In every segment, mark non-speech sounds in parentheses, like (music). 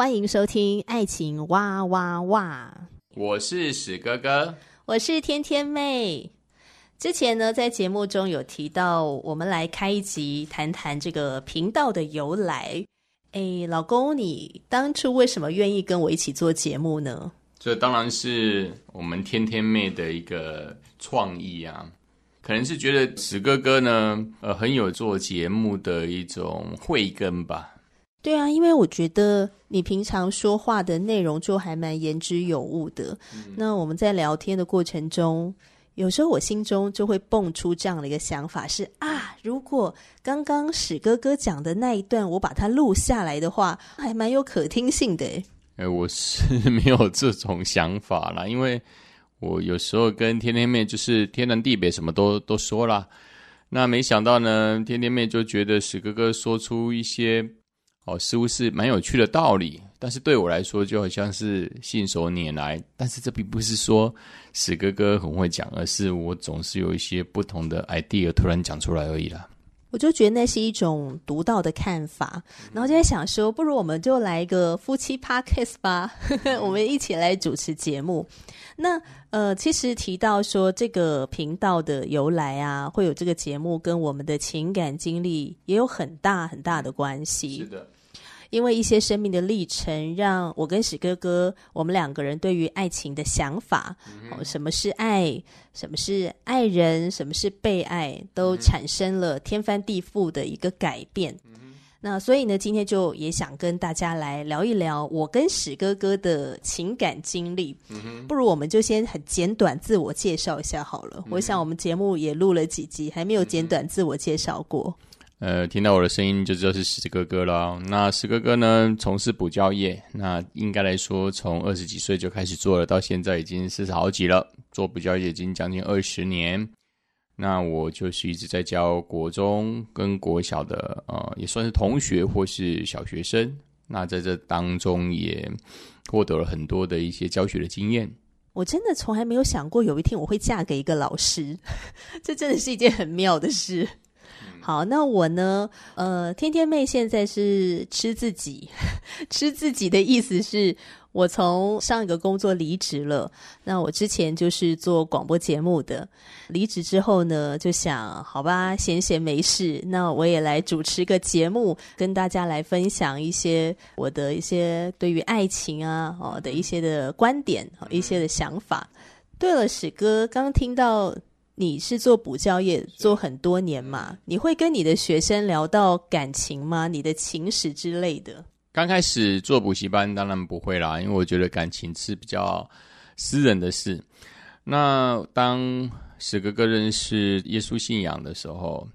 欢迎收听《爱情哇哇哇》，我是史哥哥，我是天天妹。之前呢，在节目中有提到，我们来开一集谈谈这个频道的由来。哎，老公，你当初为什么愿意跟我一起做节目呢？这当然是我们天天妹的一个创意啊，可能是觉得史哥哥呢，呃，很有做节目的一种慧根吧。对啊，因为我觉得你平常说话的内容就还蛮言之有物的。嗯。那我们在聊天的过程中，有时候我心中就会蹦出这样的一个想法是：是啊，如果刚刚史哥哥讲的那一段我把它录下来的话，还蛮有可听性的。哎，我是 (laughs) 没有这种想法啦，因为我有时候跟天天妹就是天南地北什么都都说啦。那没想到呢，天天妹就觉得史哥哥说出一些。哦，似乎是蛮有趣的道理，但是对我来说就好像是信手拈来。但是这并不是说史哥哥很会讲，而是我总是有一些不同的 idea 突然讲出来而已啦。我就觉得那是一种独到的看法，然后就在想说，不如我们就来一个夫妻 podcast 吧，(laughs) 我们一起来主持节目。那呃，其实提到说这个频道的由来啊，会有这个节目跟我们的情感经历也有很大很大的关系。是的。因为一些生命的历程，让我跟史哥哥，我们两个人对于爱情的想法，哦、嗯，什么是爱，什么是爱人，什么是被爱，都产生了天翻地覆的一个改变。嗯、那所以呢，今天就也想跟大家来聊一聊我跟史哥哥的情感经历。嗯、不如我们就先很简短自我介绍一下好了。嗯、我想我们节目也录了几集，还没有简短自我介绍过。呃，听到我的声音就知道是石哥哥了。那石哥哥呢，从事补教业，那应该来说，从二十几岁就开始做了，到现在已经四十好几了。做补教业已经将近二十年。那我就是一直在教国中跟国小的，呃，也算是同学或是小学生。那在这当中也获得了很多的一些教学的经验。我真的从来没有想过有一天我会嫁给一个老师，(laughs) 这真的是一件很妙的事。好，那我呢？呃，天天妹现在是吃自己，(laughs) 吃自己的意思是我从上一个工作离职了。那我之前就是做广播节目的，离职之后呢，就想好吧，闲闲没事，那我也来主持个节目，跟大家来分享一些我的一些对于爱情啊哦的一些的观点，一些的想法。对了，史哥，刚听到。你是做补教业做很多年嘛？你会跟你的学生聊到感情吗？你的情史之类的？刚开始做补习班当然不会啦，因为我觉得感情是比较私人的事。那当史哥哥认识耶稣信仰的时候，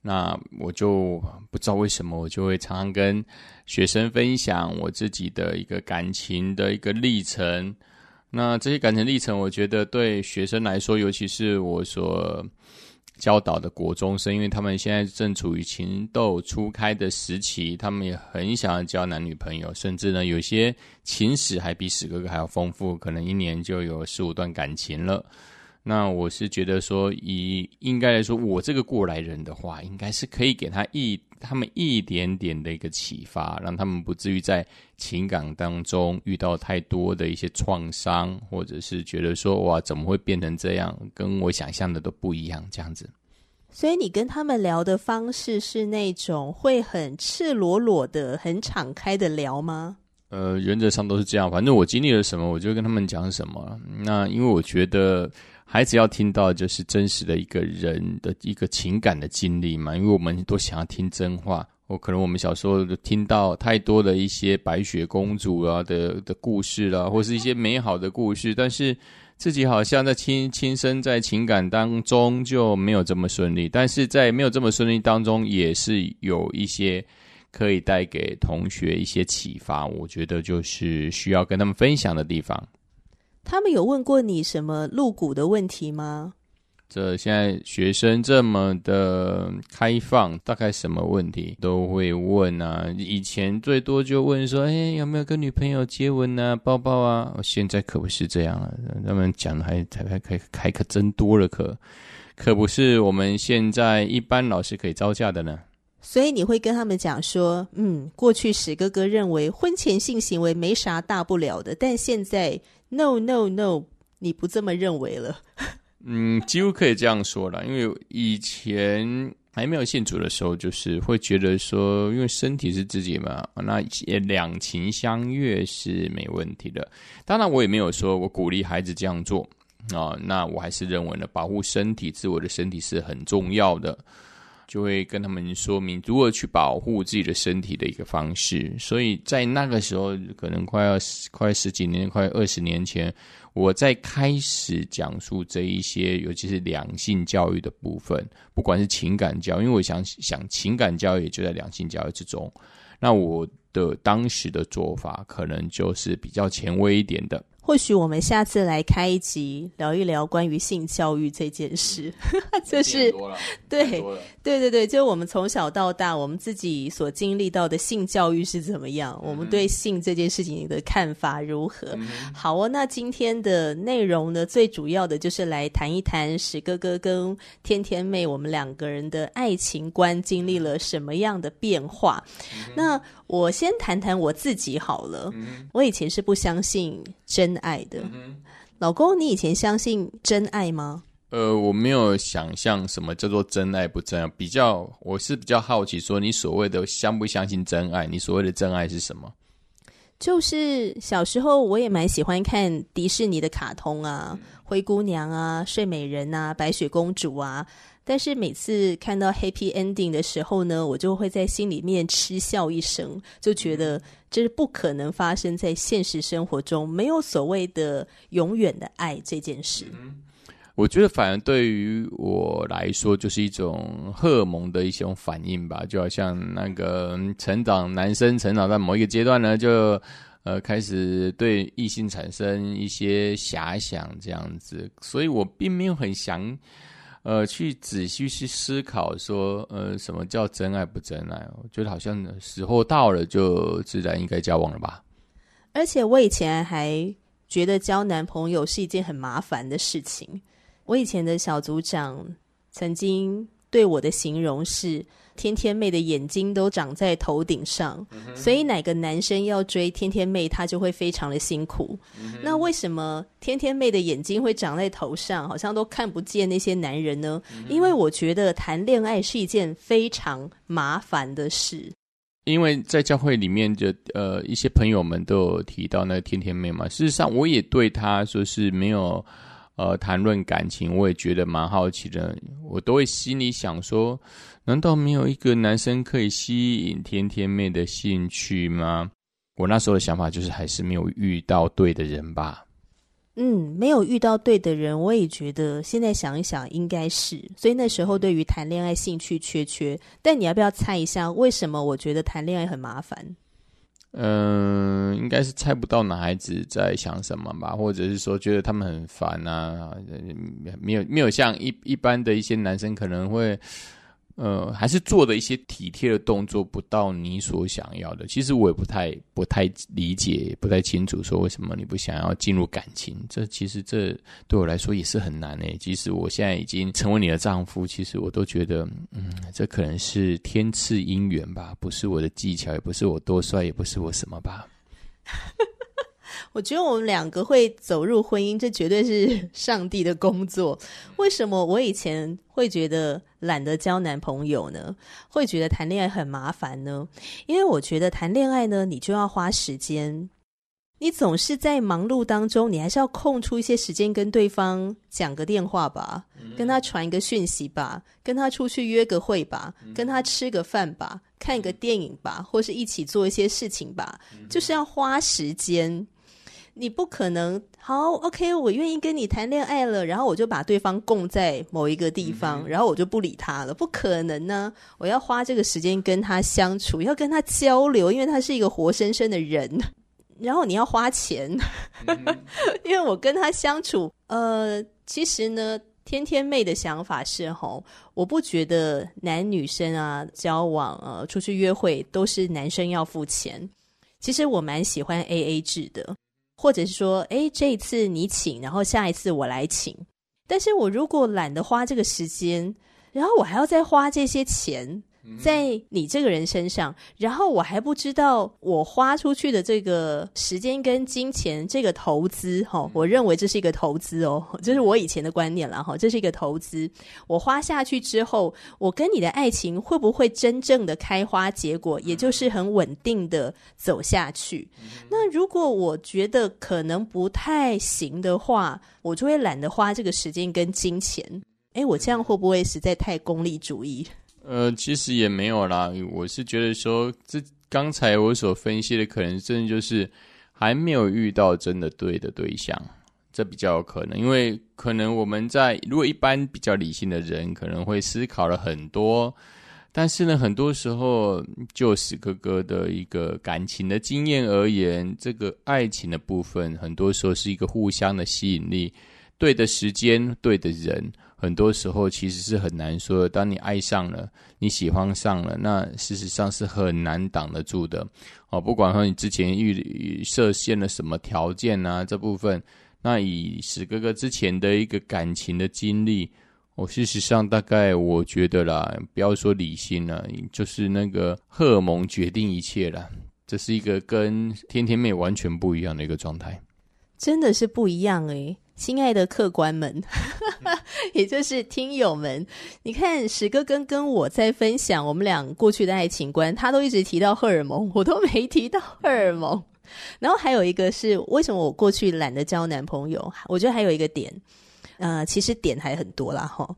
那我就不知道为什么，我就会常常跟学生分享我自己的一个感情的一个历程。那这些感情历程，我觉得对学生来说，尤其是我所教导的国中生，因为他们现在正处于情窦初开的时期，他们也很想要交男女朋友，甚至呢，有些情史还比史哥哥还要丰富，可能一年就有十五段感情了。那我是觉得说，以应该来说，我这个过来人的话，应该是可以给他一他们一点点的一个启发，让他们不至于在情感当中遇到太多的一些创伤，或者是觉得说哇，怎么会变成这样，跟我想象的都不一样这样子。所以你跟他们聊的方式是那种会很赤裸裸的、很敞开的聊吗？呃，原则上都是这样，反正我经历了什么，我就跟他们讲什么。那因为我觉得。孩子要听到就是真实的一个人的一个情感的经历嘛，因为我们都想要听真话我可能我们小时候听到太多的一些白雪公主啊的的故事啦，或是一些美好的故事，但是自己好像在亲亲身在情感当中就没有这么顺利，但是在没有这么顺利当中，也是有一些可以带给同学一些启发，我觉得就是需要跟他们分享的地方。他们有问过你什么露骨的问题吗？这现在学生这么的开放，大概什么问题都会问啊。以前最多就问说：“哎，有没有跟女朋友接吻啊、抱抱啊？”现在可不是这样了，他们讲的还还还开开可真多了，可可不是我们现在一般老师可以招架的呢。所以你会跟他们讲说：“嗯，过去史哥哥认为婚前性行为没啥大不了的，但现在 no no no，你不这么认为了。(laughs) ”嗯，几乎可以这样说了，因为以前还没有信主的时候，就是会觉得说，因为身体是自己嘛，那两情相悦是没问题的。当然，我也没有说我鼓励孩子这样做啊、那我还是认为呢，保护身体、自我的身体是很重要的，就会跟他们说明如何去保护自己的身体的一个方式。所以在那个时候，可能快要快十几年、快二十年前。我在开始讲述这一些，尤其是两性教育的部分，不管是情感教育，因为我想想情感教育也就在两性教育之中。那我的当时的做法，可能就是比较前卫一点的。或许我们下次来开一集聊一聊关于性教育这件事，(laughs) 就是对对对对，就我们从小到大，我们自己所经历到的性教育是怎么样，嗯、我们对性这件事情的看法如何？嗯、好哦，那今天的内容呢，最主要的就是来谈一谈史哥哥跟天天妹我们两个人的爱情观经历了什么样的变化。嗯、那我先谈谈我自己好了，嗯、我以前是不相信真爱的，嗯、老公，你以前相信真爱吗？呃，我没有想象什么叫做真爱不真爱，比较我是比较好奇，说你所谓的相不相信真爱？你所谓的真爱是什么？就是小时候我也蛮喜欢看迪士尼的卡通啊，嗯、灰姑娘啊，睡美人啊，白雪公主啊。但是每次看到 happy ending 的时候呢，我就会在心里面嗤笑一声，就觉得这是不可能发生在现实生活中，没有所谓的永远的爱这件事。嗯，我觉得反而对于我来说，就是一种荷尔蒙的一种反应吧，就好像那个成长，男生成长在某一个阶段呢，就呃开始对异性产生一些遐想这样子，所以我并没有很想。呃，去仔细去思考说，呃，什么叫真爱不真爱？我觉得好像时候到了，就自然应该交往了吧。而且我以前还觉得交男朋友是一件很麻烦的事情。我以前的小组长曾经对我的形容是。天天妹的眼睛都长在头顶上，嗯、所以哪个男生要追天天妹，他就会非常的辛苦。嗯、那为什么天天妹的眼睛会长在头上，好像都看不见那些男人呢？嗯、因为我觉得谈恋爱是一件非常麻烦的事。因为在教会里面的呃一些朋友们都有提到那个天天妹嘛，事实上我也对他说是没有呃谈论感情，我也觉得蛮好奇的，我都会心里想说。难道没有一个男生可以吸引天天妹的兴趣吗？我那时候的想法就是，还是没有遇到对的人吧。嗯，没有遇到对的人，我也觉得现在想一想，应该是。所以那时候对于谈恋爱兴趣缺缺。但你要不要猜一下，为什么我觉得谈恋爱很麻烦？嗯、应该是猜不到男孩子在想什么吧，或者是说觉得他们很烦啊，没有没有像一一般的一些男生可能会。呃，还是做的一些体贴的动作不到你所想要的。其实我也不太不太理解，不太清楚，说为什么你不想要进入感情？这其实这对我来说也是很难诶。即使我现在已经成为你的丈夫，其实我都觉得，嗯，这可能是天赐姻缘吧，不是我的技巧，也不是我多帅，也不是我什么吧。(laughs) 我觉得我们两个会走入婚姻，这绝对是 (laughs) 上帝的工作。为什么我以前会觉得懒得交男朋友呢？会觉得谈恋爱很麻烦呢？因为我觉得谈恋爱呢，你就要花时间你总是在忙碌当中，你还是要空出一些时间跟对方讲个电话吧，跟他传一个讯息吧，跟他出去约个会吧，跟他吃个饭吧，看个电影吧，或是一起做一些事情吧，就是要花时间。你不可能好，OK，我愿意跟你谈恋爱了，然后我就把对方供在某一个地方，然后我就不理他了，不可能呢。我要花这个时间跟他相处，要跟他交流，因为他是一个活生生的人。(laughs) 然后你要花钱，嗯、(laughs) 因为我跟他相处，呃，其实呢，天天妹的想法是吼，我不觉得男女生啊交往呃出去约会都是男生要付钱，其实我蛮喜欢 AA 制的，或者是说，诶，这一次你请，然后下一次我来请，但是我如果懒得花这个时间，然后我还要再花这些钱。在你这个人身上，然后我还不知道我花出去的这个时间跟金钱这个投资，哈，我认为这是一个投资哦，(laughs) 这是我以前的观念了哈，这是一个投资。我花下去之后，我跟你的爱情会不会真正的开花结果，也就是很稳定的走下去？那如果我觉得可能不太行的话，我就会懒得花这个时间跟金钱。诶，我这样会不会实在太功利主义？呃，其实也没有啦。我是觉得说，这刚才我所分析的，可能真的就是还没有遇到真的对的对象，这比较有可能。因为可能我们在如果一般比较理性的人，可能会思考了很多，但是呢，很多时候就史哥哥的一个感情的经验而言，这个爱情的部分，很多时候是一个互相的吸引力，对的时间，对的人。很多时候其实是很难说的。当你爱上了，你喜欢上了，那事实上是很难挡得住的。哦，不管说你之前预设限了什么条件啊，这部分，那以史哥哥之前的一个感情的经历，我、事实上大概我觉得啦，不要说理性了，就是那个荷尔蒙决定一切了。这是一个跟天天妹完全不一样的一个状态，真的是不一样诶、亲爱的客官们，(laughs) 也就是听友们，你看史哥跟跟我在分享我们俩过去的爱情观，他都一直提到荷尔蒙，我都没提到荷尔蒙。然后还有一个是为什么我过去懒得交男朋友？我觉得还有一个点，呃，其实点还很多啦，哈。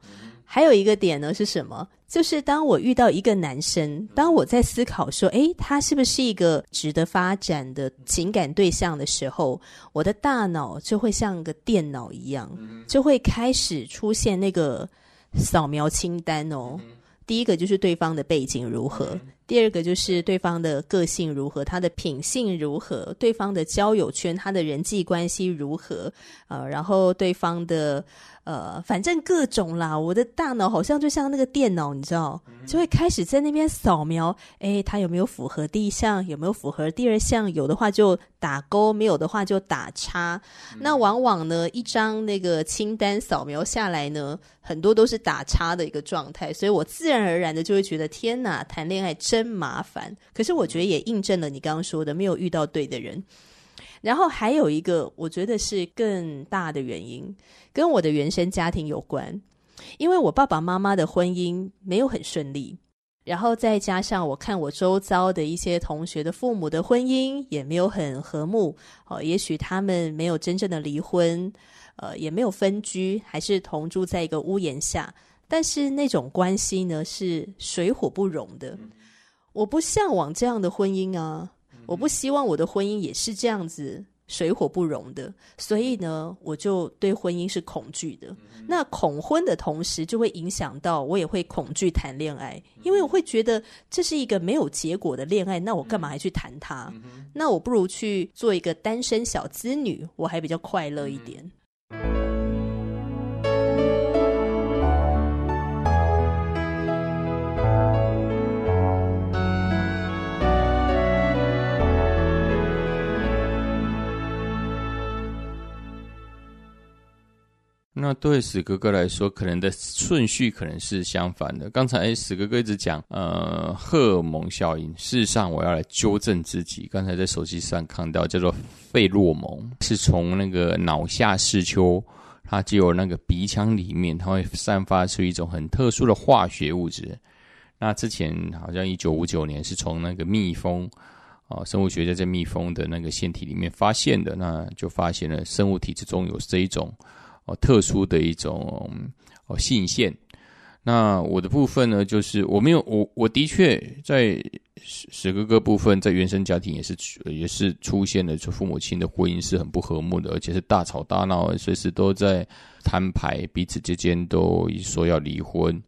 还有一个点呢是什么？就是当我遇到一个男生，当我在思考说，诶，他是不是一个值得发展的情感对象的时候，我的大脑就会像个电脑一样，就会开始出现那个扫描清单哦。第一个就是对方的背景如何，第二个就是对方的个性如何，他的品性如何，对方的交友圈，他的人际关系如何，呃，然后对方的。呃，反正各种啦，我的大脑好像就像那个电脑，你知道，就会开始在那边扫描，诶，它有没有符合第一项，有没有符合第二项，有的话就打勾，没有的话就打叉。那往往呢，一张那个清单扫描下来呢，很多都是打叉的一个状态，所以我自然而然的就会觉得，天哪，谈恋爱真麻烦。可是我觉得也印证了你刚刚说的，没有遇到对的人。然后还有一个，我觉得是更大的原因，跟我的原生家庭有关。因为我爸爸妈妈的婚姻没有很顺利，然后再加上我看我周遭的一些同学的父母的婚姻也没有很和睦。哦，也许他们没有真正的离婚，呃，也没有分居，还是同住在一个屋檐下。但是那种关系呢，是水火不容的。我不向往这样的婚姻啊。我不希望我的婚姻也是这样子水火不容的，所以呢，我就对婚姻是恐惧的。那恐婚的同时，就会影响到我也会恐惧谈恋爱，因为我会觉得这是一个没有结果的恋爱，那我干嘛还去谈它？那我不如去做一个单身小资女，我还比较快乐一点。那对史哥哥来说，可能的顺序可能是相反的。刚才史哥哥一直讲，呃，荷尔蒙效应。事实上，我要来纠正自己。刚才在手机上看到，叫做费洛蒙，是从那个脑下视丘，它就有那个鼻腔里面，它会散发出一种很特殊的化学物质。那之前好像一九五九年是从那个蜜蜂啊，生物学家在蜜蜂的那个腺体里面发现的，那就发现了生物体之中有这一种哦特殊的一种哦性腺。那我的部分呢，就是我没有我我的确在史史哥哥部分，在原生家庭也是也是出现了，就父母亲的婚姻是很不和睦的，而且是大吵大闹，随时都在摊牌，彼此之间都说要离婚。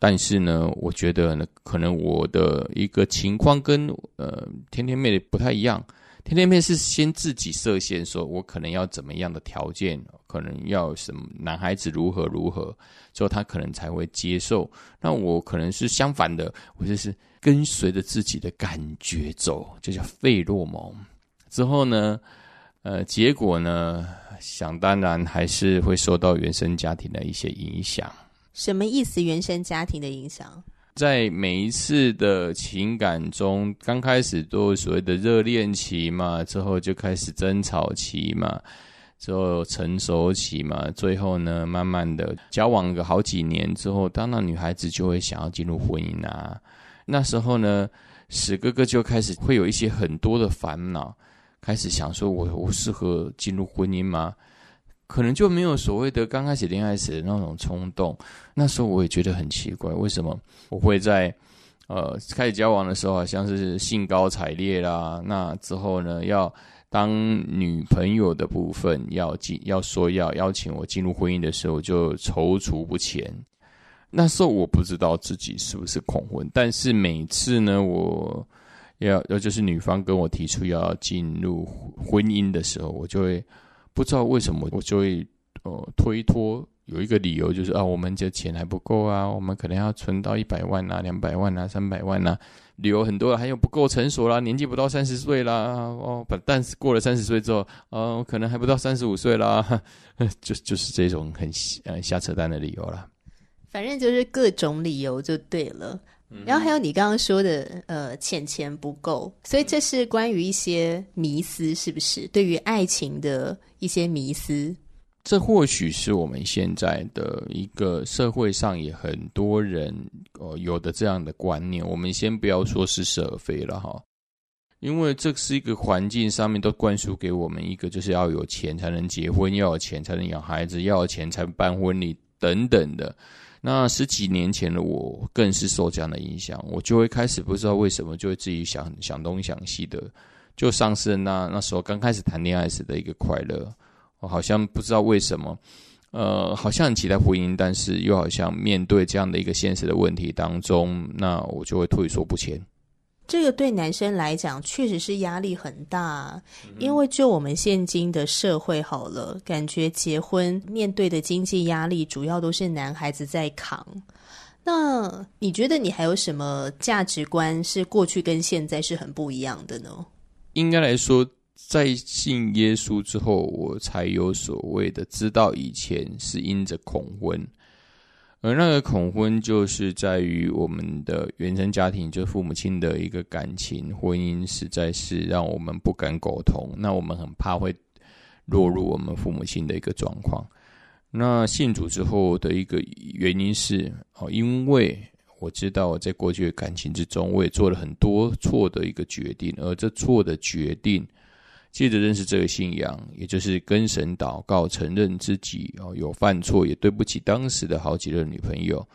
但是呢，我觉得呢，可能我的一个情况跟呃天天妹不太一样。天天妹是先自己设限，说我可能要怎么样的条件，可能要什么男孩子如何如何，之后他可能才会接受。那我可能是相反的，我就是跟随着自己的感觉走，就叫费洛蒙。之后呢，呃，结果呢，想当然还是会受到原生家庭的一些影响。什么意思？原生家庭的影响，在每一次的情感中，刚开始都所谓的热恋期嘛，之后就开始争吵期嘛，之后成熟期嘛，最后呢，慢慢的交往个好几年之后，当然女孩子就会想要进入婚姻啊。那时候呢，史哥哥就开始会有一些很多的烦恼，开始想说我我适合进入婚姻吗？可能就没有所谓的刚开始恋爱时的那种冲动。那时候我也觉得很奇怪，为什么我会在呃开始交往的时候，好像是兴高采烈啦。那之后呢，要当女朋友的部分要进要说要邀请我进入婚姻的时候，就踌躇不前。那时候我不知道自己是不是恐婚，但是每次呢，我要要就是女方跟我提出要进入婚姻的时候，我就会。不知道为什么，我就会呃推脱，有一个理由就是啊，我们这钱还不够啊，我们可能要存到一百万啊、两百万啊、三百万啊，理由很多，还有不够成熟啦，年纪不到三十岁啦，哦，不但是过了三十岁之后，呃，可能还不到三十五岁啦，(laughs) 就就是这种很呃瞎扯淡的理由啦。反正就是各种理由就对了。然后还有你刚刚说的，呃，钱钱不够，所以这是关于一些迷思，是不是？对于爱情的一些迷思，这或许是我们现在的一个社会上也很多人呃有的这样的观念。我们先不要说是是而非了哈，因为这是一个环境上面都灌输给我们一个，就是要有钱才能结婚，要有钱才能养孩子，要有钱才能办婚礼等等的。那十几年前的我更是受这样的影响，我就会开始不知道为什么就会自己想想东想西的，就丧失那那时候刚开始谈恋爱时的一个快乐。我好像不知道为什么，呃，好像很期待婚姻，但是又好像面对这样的一个现实的问题当中，那我就会退缩不前。这个对男生来讲确实是压力很大，因为就我们现今的社会好了，感觉结婚面对的经济压力主要都是男孩子在扛。那你觉得你还有什么价值观是过去跟现在是很不一样的呢？应该来说，在信耶稣之后，我才有所谓的知道以前是因着恐婚。而那个恐婚，就是在于我们的原生家庭，就是父母亲的一个感情婚姻，实在是让我们不敢苟同。那我们很怕会落入我们父母亲的一个状况。那信主之后的一个原因是，哦，因为我知道我在过去的感情之中，我也做了很多错的一个决定，而这错的决定。借着认识这个信仰，也就是跟神祷告，承认自己哦有犯错，也对不起当时的好几任女朋友。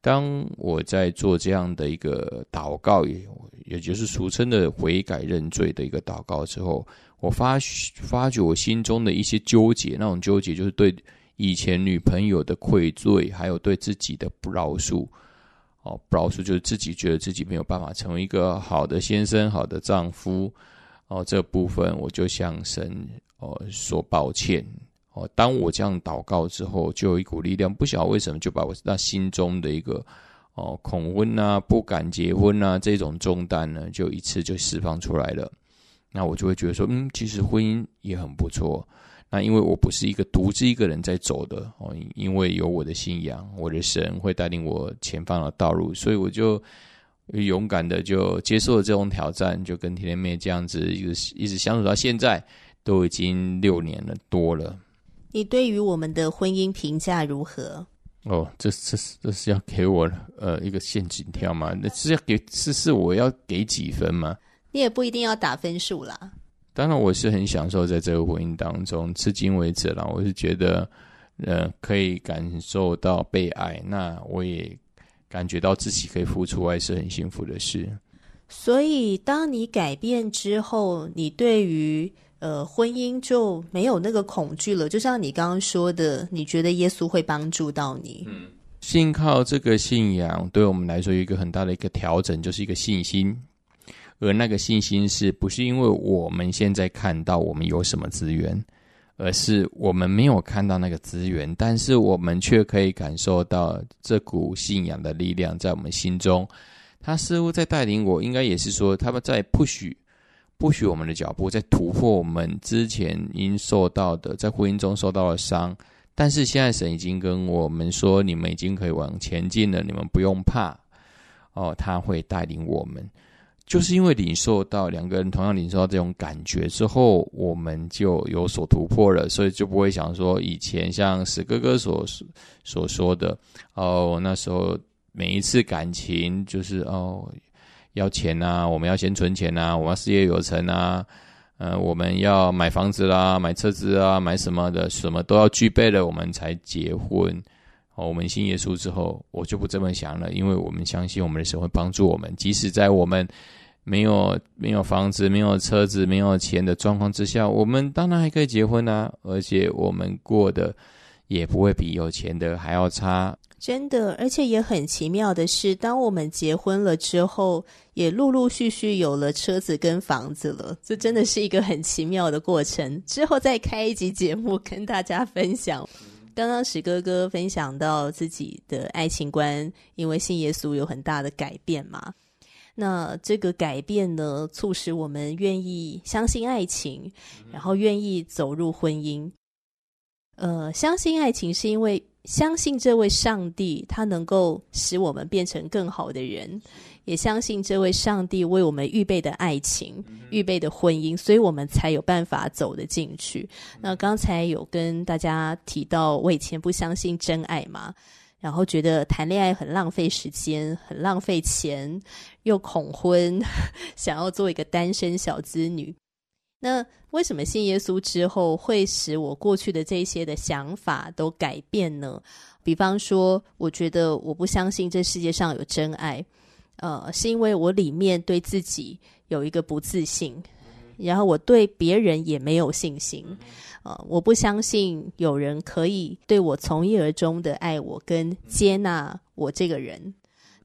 当我在做这样的一个祷告，也也就是俗称的悔改认罪的一个祷告之后，我发发觉我心中的一些纠结，那种纠结就是对以前女朋友的愧罪，还有对自己的不饶恕。哦，不饶恕就是自己觉得自己没有办法成为一个好的先生、好的丈夫。哦，这部分我就向神哦说抱歉哦。当我这样祷告之后，就有一股力量，不晓得为什么就把我那心中的一个哦恐婚啊、不敢结婚啊这种重担呢，就一次就释放出来了。那我就会觉得说，嗯，其实婚姻也很不错。那因为我不是一个独自一个人在走的哦，因为有我的信仰，我的神会带领我前方的道路，所以我就。勇敢的就接受了这种挑战，就跟甜甜妹这样子一直一直相处到现在，都已经六年了多了。你对于我们的婚姻评价如何？哦，这这是这是要给我呃一个陷阱跳吗？那是要给是是我要给几分吗？你也不一定要打分数啦。当然，我是很享受在这个婚姻当中，至今为止啦，我是觉得，呃，可以感受到被爱，那我也感觉到自己可以付出爱是很幸福的事。所以，当你改变之后，你对于呃婚姻就没有那个恐惧了。就像你刚刚说的，你觉得耶稣会帮助到你。嗯，信靠这个信仰，对我们来说有一个很大的一个调整，就是一个信心。而那个信心是不是因为我们现在看到我们有什么资源，而是我们没有看到那个资源，但是我们却可以感受到这股信仰的力量在我们心中。他似乎在带领我，应该也是说他们在 push push 我们的脚步，在突破我们之前因受到的在婚姻中受到的伤。但是现在神已经跟我们说，你们已经可以往前进了，你们不用怕哦，他会带领我们。就是因为领受到两个人同样领受到这种感觉之后，我们就有所突破了，所以就不会想说以前像史哥哥所所说的哦，那时候每一次感情就是哦要钱啊，我们要先存钱啊，我们要事业有成啊，呃，我们要买房子啦，买车子啊，买什么的，什么都要具备了，我们才结婚。哦，我们信耶稣之后，我就不这么想了，因为我们相信我们的神会帮助我们，即使在我们没有没有房子、没有车子、没有钱的状况之下，我们当然还可以结婚啊，而且我们过得也不会比有钱的还要差。真的，而且也很奇妙的是，当我们结婚了之后，也陆陆续续有了车子跟房子了，这真的是一个很奇妙的过程。之后再开一集节目跟大家分享。刚刚史哥哥分享到自己的爱情观，因为信耶稣有很大的改变嘛。那这个改变呢，促使我们愿意相信爱情，然后愿意走入婚姻。呃，相信爱情是因为相信这位上帝，他能够使我们变成更好的人。也相信这位上帝为我们预备的爱情、预备的婚姻，所以我们才有办法走得进去。那刚才有跟大家提到，我以前不相信真爱嘛，然后觉得谈恋爱很浪费时间、很浪费钱，又恐婚，(laughs) 想要做一个单身小资女。那为什么信耶稣之后，会使我过去的这些的想法都改变呢？比方说，我觉得我不相信这世界上有真爱。呃，是因为我里面对自己有一个不自信，然后我对别人也没有信心。呃，我不相信有人可以对我从一而终的爱我跟接纳我这个人。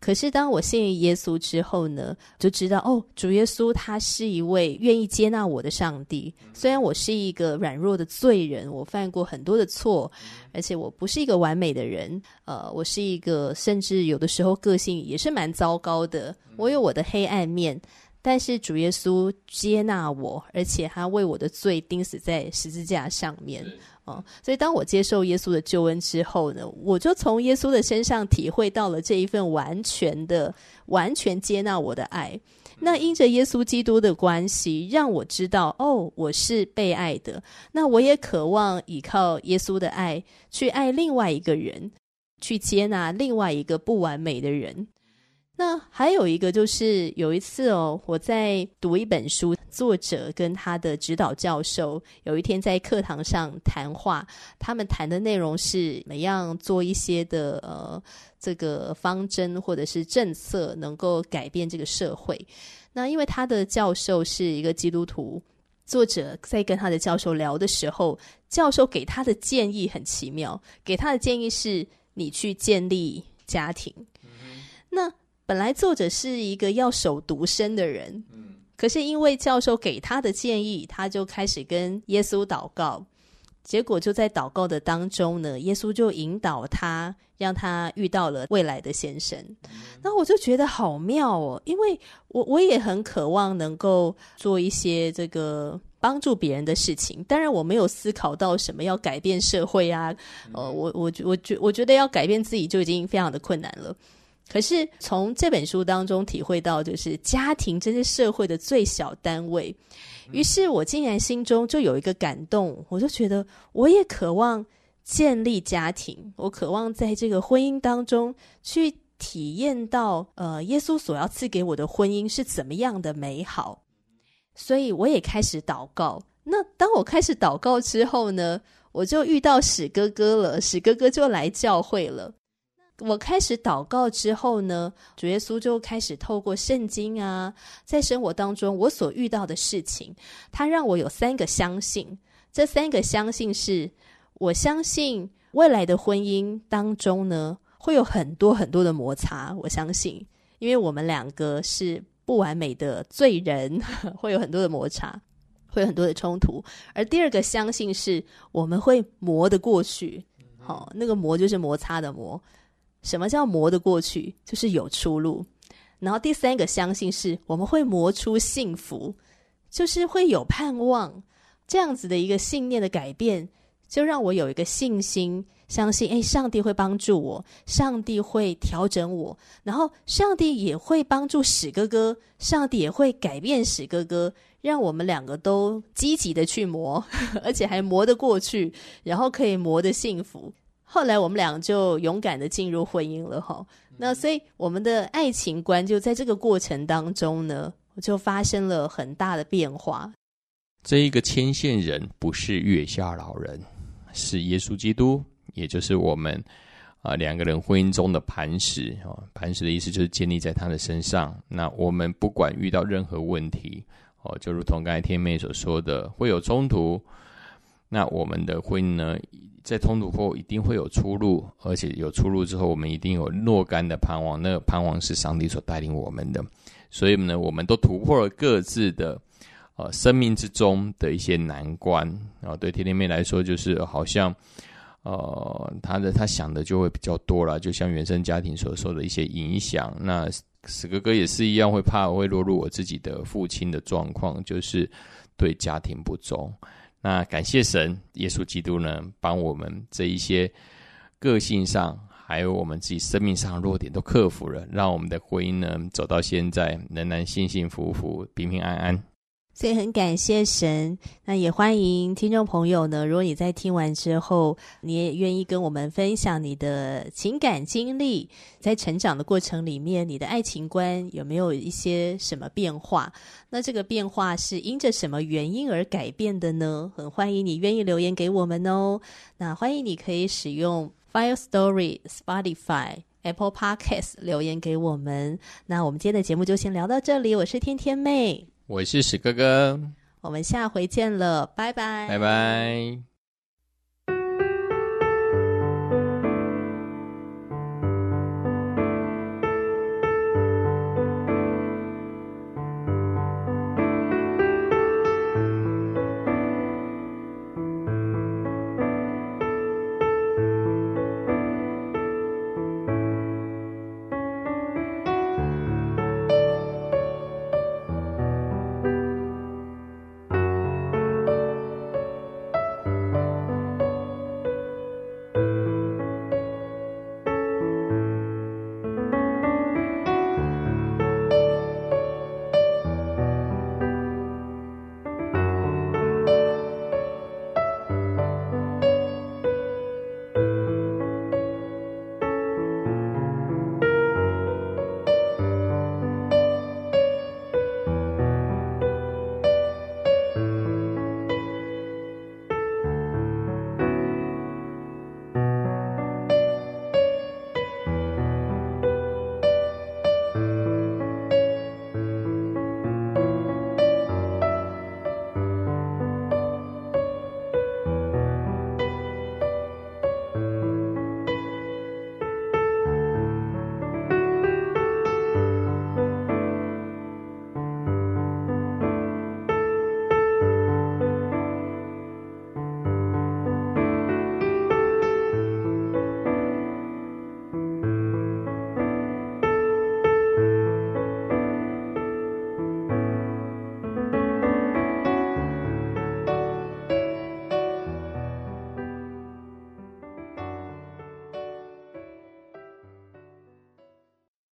可是当我信耶稣之后呢，就知道哦，主耶稣他是一位愿意接纳我的上帝。虽然我是一个软弱的罪人，我犯过很多的错，而且我不是一个完美的人。呃，我是一个甚至有的时候个性也是蛮糟糕的。我有我的黑暗面，但是主耶稣接纳我，而且他为我的罪钉死在十字架上面。哦，所以当我接受耶稣的救恩之后呢，我就从耶稣的身上体会到了这一份完全的、完全接纳我的爱。那因着耶稣基督的关系，让我知道，哦，我是被爱的。那我也渴望依靠耶稣的爱，去爱另外一个人，去接纳另外一个不完美的人。那还有一个就是有一次哦，我在读一本书，作者跟他的指导教授有一天在课堂上谈话，他们谈的内容是怎么样做一些的呃这个方针或者是政策能够改变这个社会。那因为他的教授是一个基督徒，作者在跟他的教授聊的时候，教授给他的建议很奇妙，给他的建议是你去建立家庭。嗯、那本来作者是一个要守独身的人，可是因为教授给他的建议，他就开始跟耶稣祷告。结果就在祷告的当中呢，耶稣就引导他，让他遇到了未来的先生。那、我就觉得好妙哦，因为我我也很渴望能够做一些这个帮助别人的事情。当然，我没有思考到什么要改变社会啊，呃，我我我觉我觉得要改变自己就已经非常的困难了。可是从这本书当中体会到，就是家庭真是社会的最小单位。于是我竟然心中就有一个感动，我就觉得我也渴望建立家庭，我渴望在这个婚姻当中去体验到，呃，耶稣所要赐给我的婚姻是怎么样的美好。所以我也开始祷告。那当我开始祷告之后呢，我就遇到史哥哥了，史哥哥就来教会了。我开始祷告之后呢，主耶稣就开始透过圣经啊，在生活当中我所遇到的事情，他让我有三个相信。这三个相信是，我相信未来的婚姻当中呢，会有很多很多的摩擦。我相信，因为我们两个是不完美的罪人，(laughs) 会有很多的摩擦，会有很多的冲突。而第二个相信是，我们会磨得过去。好、那个磨就是摩擦的磨。什么叫磨得过去？就是有出路。然后第三个相信是我们会磨出幸福，就是会有盼望。这样子的一个信念的改变，就让我有一个信心，相信诶，上帝会帮助我，上帝会调整我，然后上帝也会帮助史哥哥，上帝也会改变史哥哥，让我们两个都积极的去磨，(laughs) 而且还磨得过去，然后可以磨得幸福。后来我们俩就勇敢的进入婚姻了哈，那所以我们的爱情观就在这个过程当中呢，就发生了很大的变化。这一个牵线人不是月下老人，是耶稣基督，也就是我们啊、呃、两个人婚姻中的磐石啊。磐石的意思就是建立在他的身上。那我们不管遇到任何问题哦，就如同刚才天妹所说的，会有冲突。那我们的婚姻呢？在冲突后一定会有出路，而且有出路之后，我们一定有若干的盼望。那个盼望是上帝所带领我们的，所以呢，我们都突破了各自的呃生命之中的一些难关。然后对天天妹来说，就是好像呃，她的她想的就会比较多了，就像原生家庭所受的一些影响。那史哥哥也是一样，会怕会落入我自己的父亲的状况，就是对家庭不忠。那感谢神，耶稣基督呢，帮我们这一些个性上，还有我们自己生命上的弱点都克服了，让我们的婚姻呢走到现在，仍然幸幸福福、平平安安。所以很感谢神，那也欢迎听众朋友呢。如果你在听完之后，你也愿意跟我们分享你的情感经历，在成长的过程里面，你的爱情观有没有一些什么变化？那这个变化是因着什么原因而改变的呢？很欢迎你愿意留言给我们哦。那欢迎你可以使用 Fire Story、Spotify、Apple Podcasts 留言给我们。那我们今天的节目就先聊到这里，我是天天妹。我是史哥哥，我们下回见了，拜拜，拜拜。